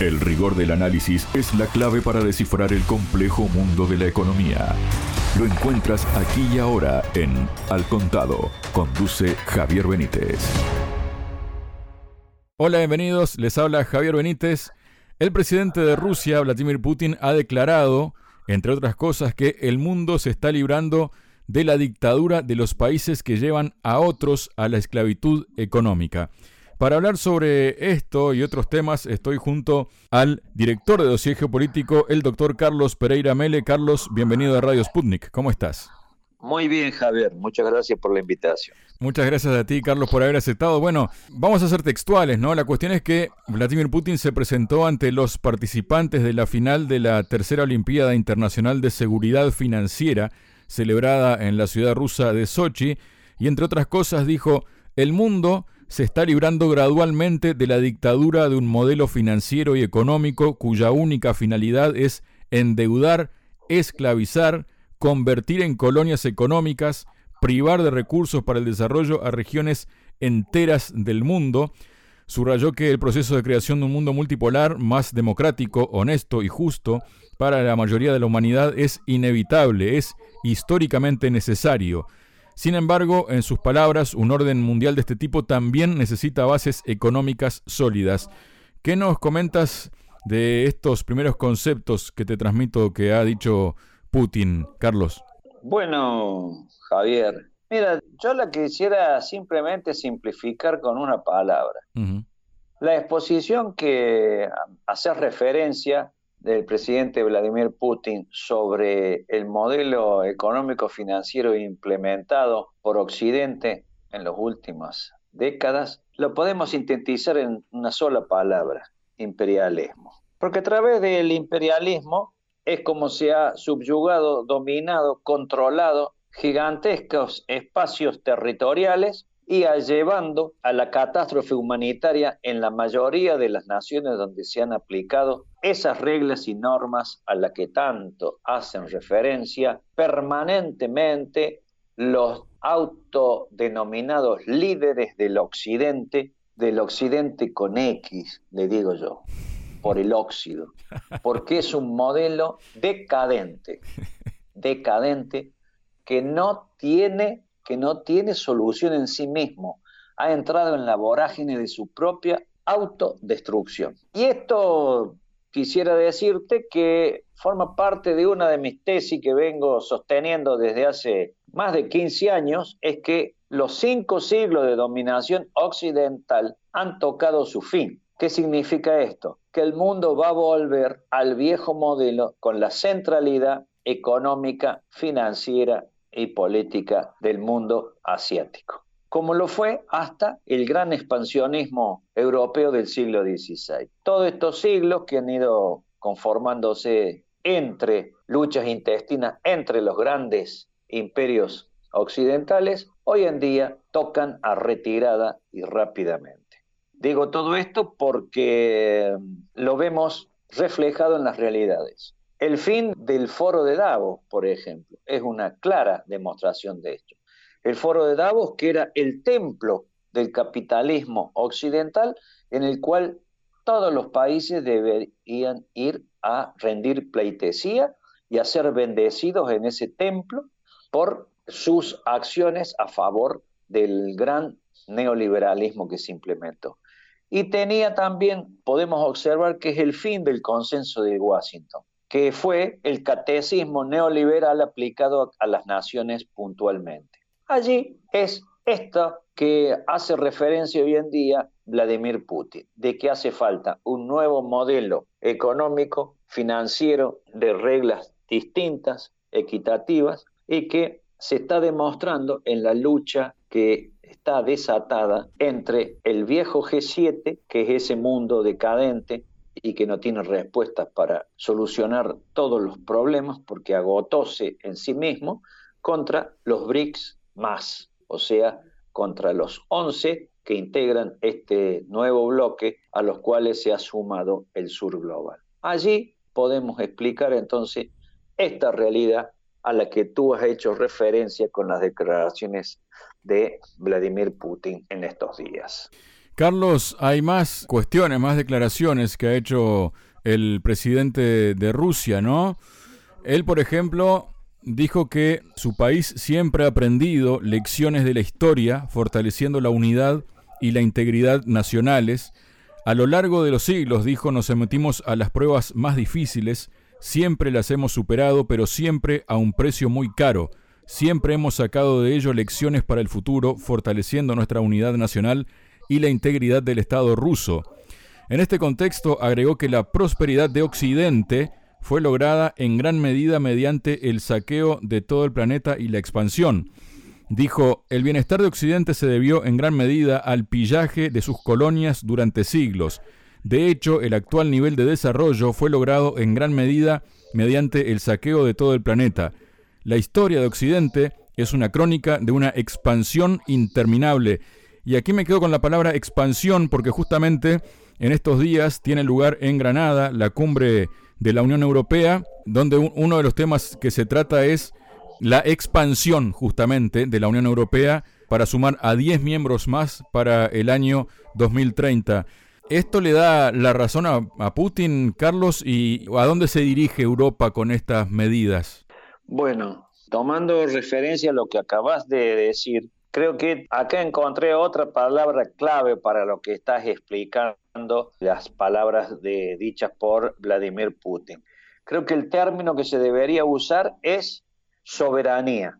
El rigor del análisis es la clave para descifrar el complejo mundo de la economía. Lo encuentras aquí y ahora en Al Contado. Conduce Javier Benítez. Hola, bienvenidos. Les habla Javier Benítez. El presidente de Rusia, Vladimir Putin, ha declarado, entre otras cosas, que el mundo se está librando de la dictadura de los países que llevan a otros a la esclavitud económica. Para hablar sobre esto y otros temas, estoy junto al director de dossier geopolítico, el doctor Carlos Pereira Mele. Carlos, bienvenido a Radio Sputnik. ¿Cómo estás? Muy bien, Javier. Muchas gracias por la invitación. Muchas gracias a ti, Carlos, por haber aceptado. Bueno, vamos a ser textuales, ¿no? La cuestión es que Vladimir Putin se presentó ante los participantes de la final de la tercera Olimpiada Internacional de Seguridad Financiera, celebrada en la ciudad rusa de Sochi, y entre otras cosas dijo, el mundo se está librando gradualmente de la dictadura de un modelo financiero y económico cuya única finalidad es endeudar, esclavizar, convertir en colonias económicas, privar de recursos para el desarrollo a regiones enteras del mundo. Subrayó que el proceso de creación de un mundo multipolar más democrático, honesto y justo para la mayoría de la humanidad es inevitable, es históricamente necesario. Sin embargo, en sus palabras, un orden mundial de este tipo también necesita bases económicas sólidas. ¿Qué nos comentas de estos primeros conceptos que te transmito que ha dicho Putin, Carlos? Bueno, Javier, mira, yo la quisiera simplemente simplificar con una palabra. La exposición que hace referencia del presidente Vladimir Putin sobre el modelo económico financiero implementado por Occidente en las últimas décadas, lo podemos sintetizar en una sola palabra, imperialismo. Porque a través del imperialismo es como se ha subyugado, dominado, controlado gigantescos espacios territoriales y llevando a la catástrofe humanitaria en la mayoría de las naciones donde se han aplicado esas reglas y normas a las que tanto hacen referencia permanentemente los autodenominados líderes del occidente, del occidente con X, le digo yo, por el óxido, porque es un modelo decadente, decadente que no tiene que no tiene solución en sí mismo, ha entrado en la vorágine de su propia autodestrucción. Y esto quisiera decirte que forma parte de una de mis tesis que vengo sosteniendo desde hace más de 15 años, es que los cinco siglos de dominación occidental han tocado su fin. ¿Qué significa esto? Que el mundo va a volver al viejo modelo con la centralidad económica, financiera y política del mundo asiático, como lo fue hasta el gran expansionismo europeo del siglo XVI. Todos estos siglos que han ido conformándose entre luchas intestinas entre los grandes imperios occidentales, hoy en día tocan a retirada y rápidamente. Digo todo esto porque lo vemos reflejado en las realidades. El fin del foro de Davos, por ejemplo, es una clara demostración de esto. El foro de Davos, que era el templo del capitalismo occidental, en el cual todos los países deberían ir a rendir pleitesía y a ser bendecidos en ese templo por sus acciones a favor del gran neoliberalismo que se implementó. Y tenía también, podemos observar que es el fin del consenso de Washington que fue el catecismo neoliberal aplicado a las naciones puntualmente. Allí es esto que hace referencia hoy en día Vladimir Putin, de que hace falta un nuevo modelo económico, financiero, de reglas distintas, equitativas, y que se está demostrando en la lucha que está desatada entre el viejo G7, que es ese mundo decadente, y que no tiene respuestas para solucionar todos los problemas porque agotóse en sí mismo contra los BRICS más, o sea, contra los 11 que integran este nuevo bloque a los cuales se ha sumado el sur global. Allí podemos explicar entonces esta realidad a la que tú has hecho referencia con las declaraciones de Vladimir Putin en estos días. Carlos, hay más cuestiones, más declaraciones que ha hecho el presidente de Rusia, ¿no? Él, por ejemplo, dijo que su país siempre ha aprendido lecciones de la historia, fortaleciendo la unidad y la integridad nacionales. A lo largo de los siglos, dijo, nos sometimos a las pruebas más difíciles, siempre las hemos superado, pero siempre a un precio muy caro. Siempre hemos sacado de ello lecciones para el futuro, fortaleciendo nuestra unidad nacional y la integridad del Estado ruso. En este contexto agregó que la prosperidad de Occidente fue lograda en gran medida mediante el saqueo de todo el planeta y la expansión. Dijo, el bienestar de Occidente se debió en gran medida al pillaje de sus colonias durante siglos. De hecho, el actual nivel de desarrollo fue logrado en gran medida mediante el saqueo de todo el planeta. La historia de Occidente es una crónica de una expansión interminable. Y aquí me quedo con la palabra expansión porque justamente en estos días tiene lugar en Granada la cumbre de la Unión Europea, donde uno de los temas que se trata es la expansión justamente de la Unión Europea para sumar a 10 miembros más para el año 2030. ¿Esto le da la razón a, Putin, Carlos, y a dónde se dirige Europa con estas medidas? Bueno, tomando referencia a lo que acabas de decir, creo que acá encontré otra palabra clave para lo que estás explicando las palabras de, dichas por Vladimir Putin. Creo que el término que se debería usar es soberanía.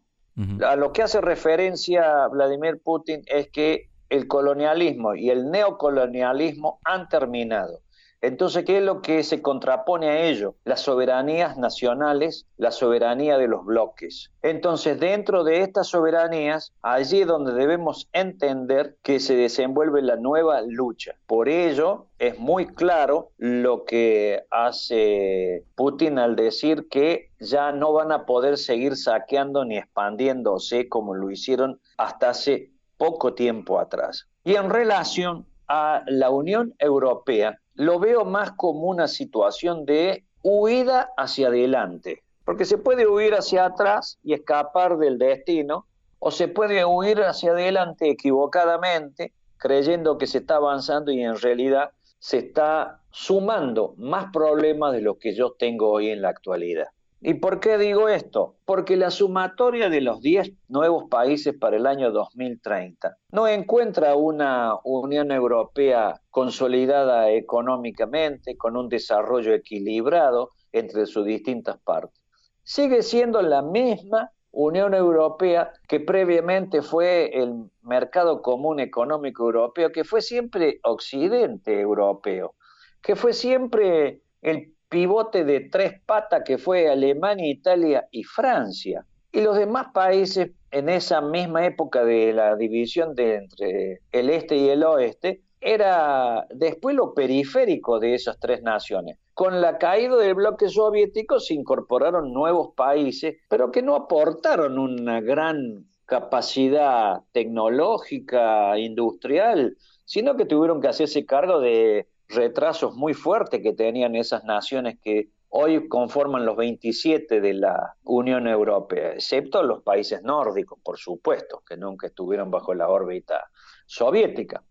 A lo que hace referencia Vladimir Putin es que el colonialismo y el neocolonialismo han terminado. Entonces, ¿qué es lo que se contrapone a ello? Las soberanías nacionales, la soberanía de los bloques. Entonces, dentro de estas soberanías, allí es donde debemos entender que se desenvuelve la nueva lucha. Por ello, es muy claro lo que hace Putin al decir que ya no van a poder seguir saqueando ni expandiéndose como lo hicieron hasta hace poco tiempo atrás. Y en relación a la Unión Europea, lo veo más como una situación de huida hacia adelante, porque se puede huir hacia atrás y escapar del destino, o se puede huir hacia adelante equivocadamente, creyendo que se está avanzando y en realidad se está sumando más problemas de los que yo tengo hoy en la actualidad. ¿Y por qué digo esto? Porque la sumatoria de los 10 nuevos países para el año 2030 no encuentra una Unión Europea consolidada económicamente, con un desarrollo equilibrado entre sus distintas partes. Sigue siendo la misma Unión Europea que previamente fue el mercado común económico europeo, que fue siempre occidente europeo, que fue siempre el pivote de tres patas que fue Alemania, Italia y Francia. Y los demás países en esa misma época de la división de entre el este y el oeste era después lo periférico de esas tres naciones. Con la caída del bloque soviético se incorporaron nuevos países, pero que no aportaron una gran capacidad tecnológica, industrial, sino que tuvieron que hacerse cargo de retrasos muy fuertes que tenían esas naciones que hoy conforman los 27 de la Unión Europea, excepto los países nórdicos, por supuesto, que nunca estuvieron bajo la órbita soviética.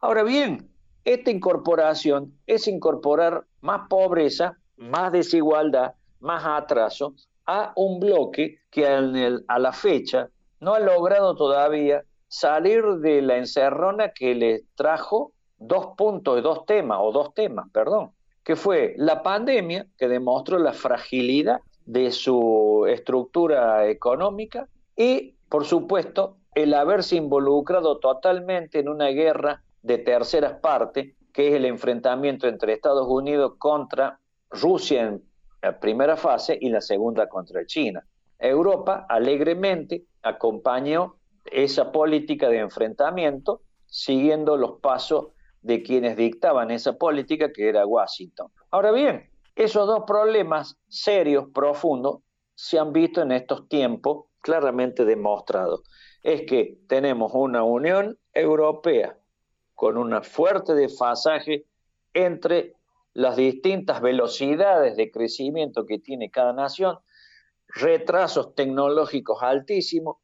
Ahora bien, esta incorporación es incorporar más pobreza, más desigualdad, más atraso a un bloque que a la fecha no ha logrado todavía salir de la encerrona que le trajo dos puntos, dos temas, o dos temas, perdón, que fue la pandemia, que demostró la fragilidad de su estructura económica, y, por supuesto, el haberse involucrado totalmente en una guerra de terceras partes, que es el enfrentamiento entre Estados Unidos contra Rusia en la primera fase y la segunda contra China. Europa alegremente acompañó esa política de enfrentamiento siguiendo los pasos de quienes dictaban esa política, que era Washington. Ahora bien, esos dos problemas serios, profundos, se han visto en estos tiempos claramente demostrados. Es que tenemos una Unión Europea con un fuerte desfasaje entre las distintas velocidades de crecimiento que tiene cada nación, retrasos tecnológicos altísimos,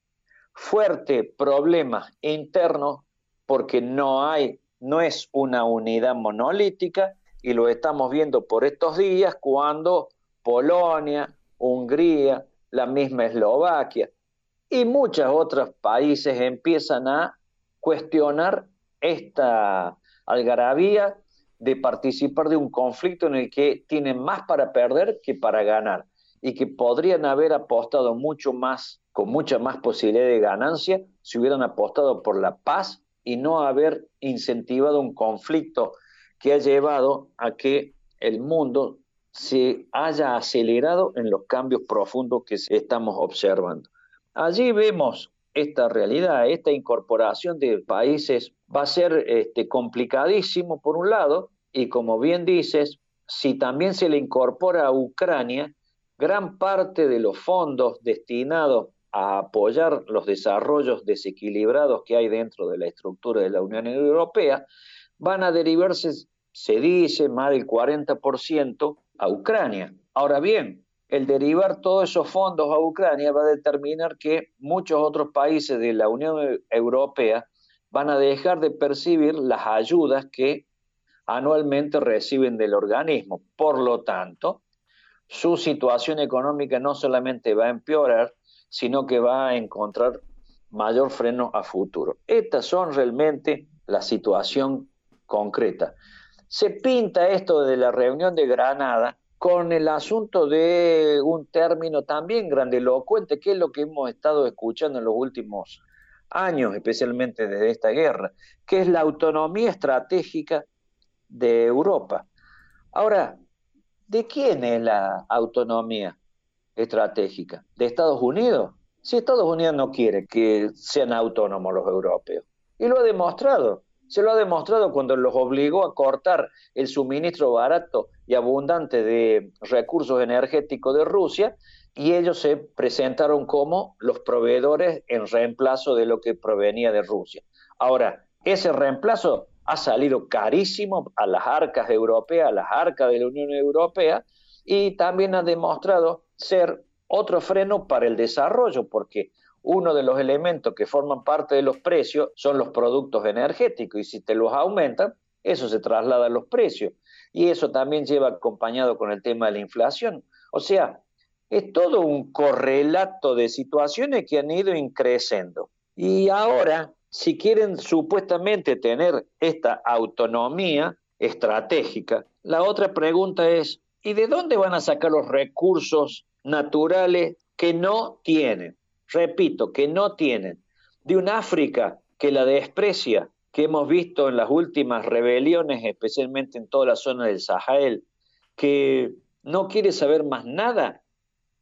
fuertes problemas internos porque no hay no es una unidad monolítica y lo estamos viendo por estos días cuando Polonia, Hungría, la misma Eslovaquia y muchos otros países empiezan a cuestionar esta algarabía de participar de un conflicto en el que tienen más para perder que para ganar y que podrían haber apostado mucho más, con mucha más posibilidad de ganancia, si hubieran apostado por la paz y no haber incentivado un conflicto que ha llevado a que el mundo se haya acelerado en los cambios profundos que estamos observando. Allí vemos esta realidad, esta incorporación de países va a ser este, complicadísimo por un lado, y como bien dices, si también se le incorpora a Ucrania, gran parte de los fondos destinados a apoyar los desarrollos desequilibrados que hay dentro de la estructura de la Unión Europea van a derivarse, se dice, más del 40% a Ucrania. Ahora bien, el derivar todos esos fondos a Ucrania va a determinar que muchos otros países de la Unión Europea van a dejar de percibir las ayudas que anualmente reciben del organismo. Por lo tanto, su situación económica no solamente va a empeorar, sino que va a encontrar mayor freno a futuro. Estas son realmente la situación concreta. Se pinta esto de la reunión de Granada con el asunto de un término también grandilocuente, que es lo que hemos estado escuchando en los últimos años, especialmente desde esta guerra, que es la autonomía estratégica de Europa. Ahora, ¿de quién es la autonomía estratégica? ¿De Estados Unidos? Si Estados Unidos no quiere que sean autónomos los europeos, y lo ha demostrado. Se lo ha demostrado cuando los obligó a cortar el suministro barato y abundante de recursos energéticos de Rusia y ellos se presentaron como los proveedores en reemplazo de lo que provenía de Rusia. Ahora, ese reemplazo ha salido carísimo a las arcas europeas, a las arcas de la Unión Europea y también ha demostrado ser otro freno para el desarrollo, porque uno de los elementos que forman parte de los precios son los productos energéticos y si te los aumentan, eso se traslada a los precios. Y eso también lleva acompañado con el tema de la inflación. O sea, es todo un correlato de situaciones que han ido increciendo. Y ahora, si quieren supuestamente tener esta autonomía estratégica, la otra pregunta es, ¿y de dónde van a sacar los recursos naturales que no tienen? repito, que no tienen, de un África que la desprecia, que hemos visto en las últimas rebeliones, especialmente en toda la zona del Sahel, que no quiere saber más nada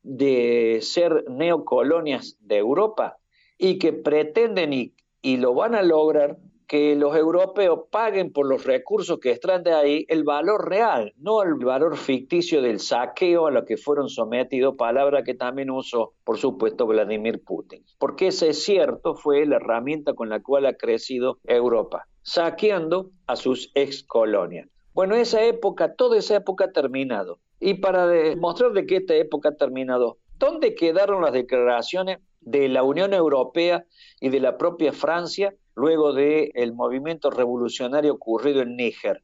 de ser neocolonias de Europa y que pretenden y, y lo van a lograr que los europeos paguen por los recursos que extraen de ahí el valor real, no el valor ficticio del saqueo a lo que fueron sometidos, palabra que también usó, por supuesto, Vladimir Putin. Porque ese es cierto, fue la herramienta con la cual ha crecido Europa, saqueando a sus ex colonias. Bueno, esa época, toda esa época ha terminado. Y para demostrar de que esta época ha terminado, ¿dónde quedaron las declaraciones de la Unión Europea y de la propia Francia luego del el movimiento revolucionario ocurrido en Níger,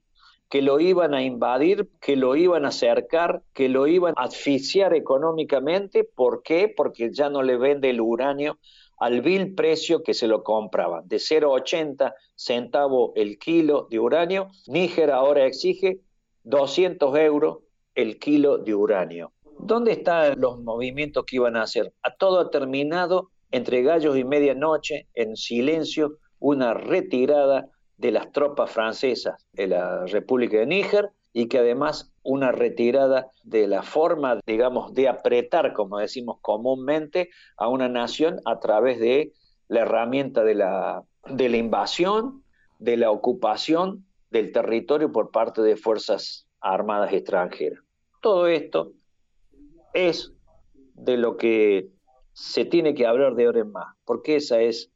que lo iban a invadir, que lo iban a acercar, que lo iban a asfixiar económicamente. ¿Por qué? Porque ya no le vende el uranio al vil precio que se lo compraban, de 0,80 centavos el kilo de uranio. Níger ahora exige 200 euros el kilo de uranio. ¿Dónde están los movimientos que iban a hacer? A todo ha terminado entre gallos y medianoche, en silencio, una retirada de las tropas francesas de la República de Níger y que además una retirada de la forma, digamos, de apretar, como decimos comúnmente, a una nación a través de la herramienta de la, de la invasión, de la ocupación del territorio por parte de fuerzas armadas extranjeras. Todo esto es de lo que se tiene que hablar de ahora en más, porque esa es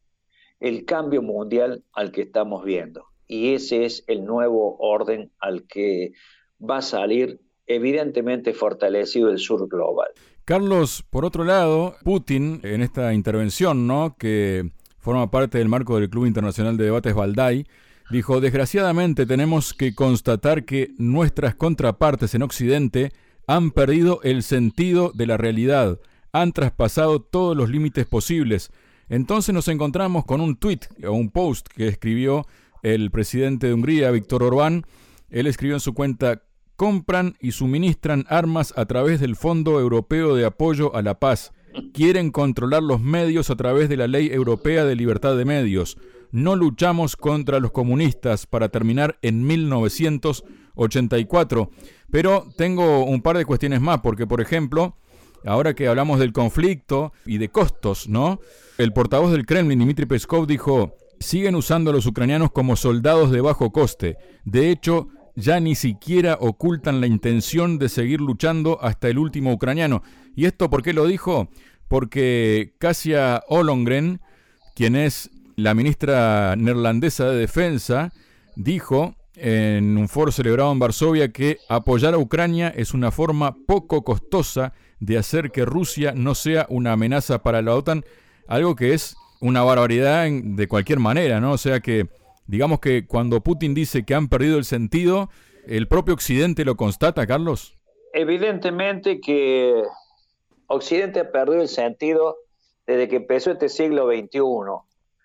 el cambio mundial al que estamos viendo. Y ese es el nuevo orden al que va a salir evidentemente fortalecido el sur global. Carlos, por otro lado, Putin en esta intervención, ¿no? que forma parte del marco del Club Internacional de Debates Valdai, Dijo, desgraciadamente tenemos que constatar que nuestras contrapartes en Occidente han perdido el sentido de la realidad, han traspasado todos los límites posibles. Entonces nos encontramos con un tweet o un post que escribió el presidente de Hungría, Víctor Orbán. Él escribió en su cuenta, compran y suministran armas a través del Fondo Europeo de Apoyo a la Paz. Quieren controlar los medios a través de la Ley Europea de Libertad de Medios. No luchamos contra los comunistas para terminar en 1984. Pero tengo un par de cuestiones más, porque por ejemplo, ahora que hablamos del conflicto y de costos, ¿no? El portavoz del Kremlin, Dmitry Peskov, dijo, siguen usando a los ucranianos como soldados de bajo coste. De hecho, ya ni siquiera ocultan la intención de seguir luchando hasta el último ucraniano. ¿Y esto por qué lo dijo? Porque Kasia Ollongren, quien es la ministra neerlandesa de Defensa, dijo en un foro celebrado en Varsovia que apoyar a Ucrania es una forma poco costosa de hacer que Rusia no sea una amenaza para la OTAN, algo que es una barbaridad de cualquier manera, ¿no? O sea que Digamos que cuando Putin dice que han perdido el sentido, ¿el propio Occidente lo constata, Carlos? Evidentemente que Occidente ha perdido el sentido desde que empezó este siglo XXI,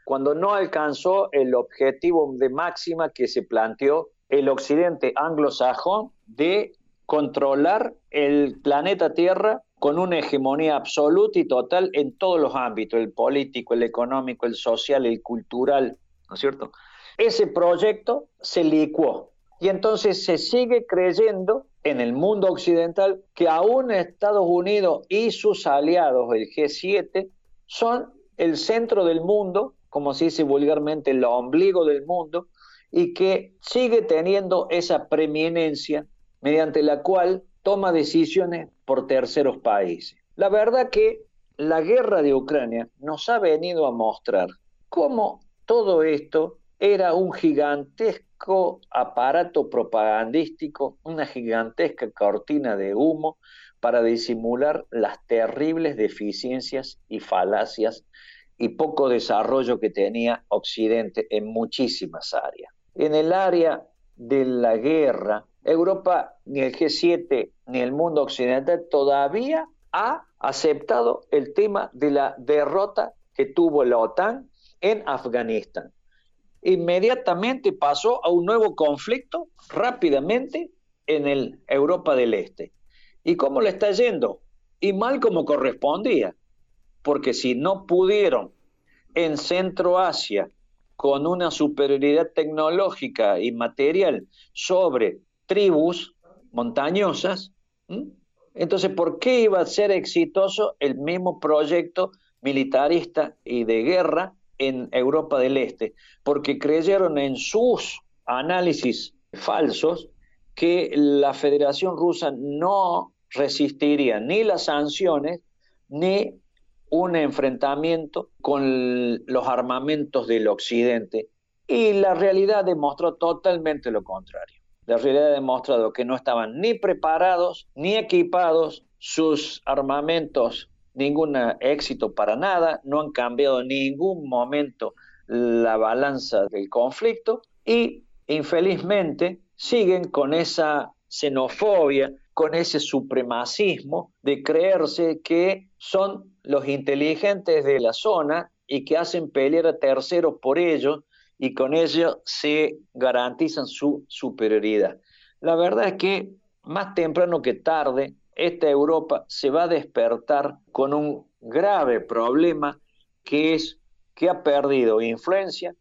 cuando no alcanzó el objetivo de máxima que se planteó el Occidente anglosajón de controlar el planeta Tierra con una hegemonía absoluta y total en todos los ámbitos, el político, el económico, el social, el cultural, ¿no es cierto? Ese proyecto se licuó y entonces se sigue creyendo en el mundo occidental que aún Estados Unidos y sus aliados, el G7, son el centro del mundo, como se dice vulgarmente, el ombligo del mundo, y que sigue teniendo esa preeminencia mediante la cual toma decisiones por terceros países. La verdad que la guerra de Ucrania nos ha venido a mostrar cómo todo esto era un gigantesco aparato propagandístico, una gigantesca cortina de humo para disimular las terribles deficiencias y falacias y poco desarrollo que tenía Occidente en muchísimas áreas. En el área de la guerra, Europa, ni el G7, ni el mundo occidental todavía ha aceptado el tema de la derrota que tuvo la OTAN en Afganistán inmediatamente pasó a un nuevo conflicto rápidamente en el Europa del Este. ¿Y cómo le está yendo? Y mal como correspondía, porque si no pudieron en Centro Asia con una superioridad tecnológica y material sobre tribus montañosas, entonces ¿por qué iba a ser exitoso el mismo proyecto militarista y de guerra en Europa del Este, porque creyeron en sus análisis falsos que la Federación Rusa no resistiría ni las sanciones ni un enfrentamiento con los armamentos del Occidente. Y la realidad demostró totalmente lo contrario. La realidad ha demostrado que no estaban ni preparados ni equipados, sus armamentos ningún éxito para nada, no han cambiado en ningún momento la balanza del conflicto y infelizmente siguen con esa xenofobia, con ese supremacismo de creerse que son los inteligentes de la zona y que hacen pelear a terceros por ellos y con ello se garantizan su superioridad. La verdad es que más temprano que tarde esta Europa se va a despertar con un grave problema que es que ha perdido influencia,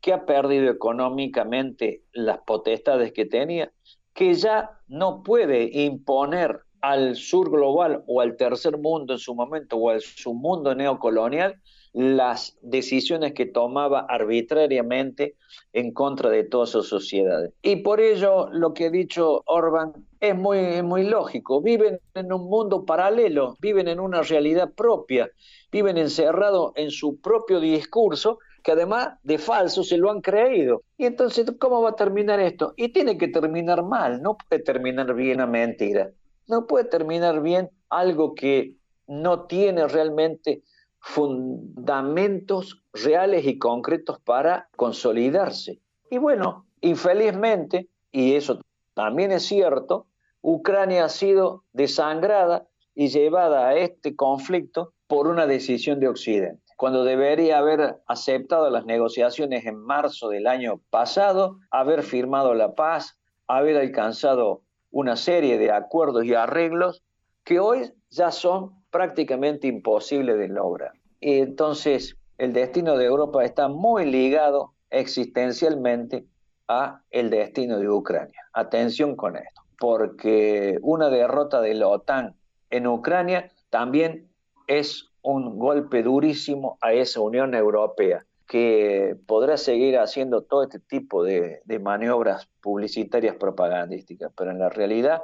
que ha perdido económicamente las potestades que tenía, que ya no puede imponer al sur global o al tercer mundo en su momento o al submundo neocolonial las decisiones que tomaba arbitrariamente en contra de todas sus sociedades. Y por ello lo que ha dicho Orban es muy, muy lógico. Viven en un mundo paralelo, viven en una realidad propia, viven encerrados en su propio discurso que además de falso se lo han creído. Y entonces, ¿cómo va a terminar esto? Y tiene que terminar mal, no puede terminar bien a mentira, no puede terminar bien algo que no tiene realmente fundamentos reales y concretos para consolidarse. Y bueno, infelizmente, y eso también es cierto, Ucrania ha sido desangrada y llevada a este conflicto por una decisión de Occidente. Cuando debería haber aceptado las negociaciones en marzo del año pasado, haber firmado la paz, haber alcanzado una serie de acuerdos y arreglos que hoy ya son prácticamente imposibles de lograr. Y entonces el destino de Europa está muy ligado existencialmente a el destino de Ucrania. Atención con esto, porque una derrota de la OTAN en Ucrania también es un golpe durísimo a esa Unión Europea que podrá seguir haciendo todo este tipo de, de, maniobras publicitarias propagandísticas, pero en la realidad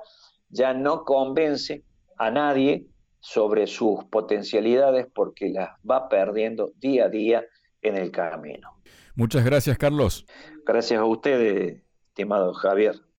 ya no convence a nadie sobre sus potencialidades porque las va perdiendo día a día en el camino. Muchas gracias, Carlos. Gracias a ustedes, estimado Javier.